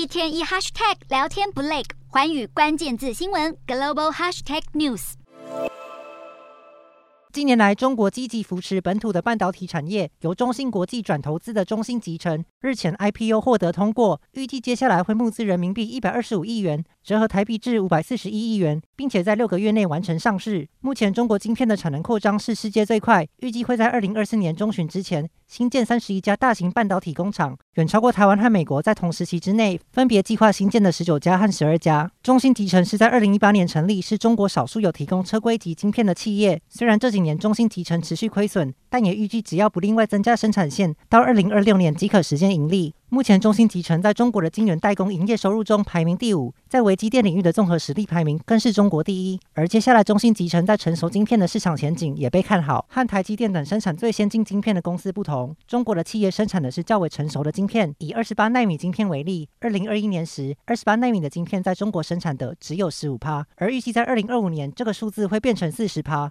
一天一 hashtag 聊天不累，环宇关键字新闻 global hashtag news。近年来，中国积极扶持本土的半导体产业，由中芯国际转投资的中芯集成日前 IPO 获得通过，预计接下来会募资人民币一百二十五亿元，折合台币至五百四十一亿元，并且在六个月内完成上市。目前，中国晶片的产能扩张是世界最快，预计会在二零二四年中旬之前新建三十一家大型半导体工厂，远超过台湾和美国在同时期之内分别计划新建的十九家和十二家。中芯集成是在二零一八年成立，是中国少数有提供车规级晶片的企业。虽然这几年中芯集成持续亏损，但也预计只要不另外增加生产线，到二零二六年即可实现盈利。目前，中芯集成在中国的晶圆代工营业收入中排名第五，在微机电领域的综合实力排名更是中国第一。而接下来，中芯集成在成熟晶片的市场前景也被看好。和台积电等生产最先进晶片的公司不同，中国的企业生产的是较为成熟的晶片。以二十八纳米晶片为例，二零二一年时，二十八纳米的晶片在中国生产的只有十五趴，而预计在二零二五年，这个数字会变成四十趴。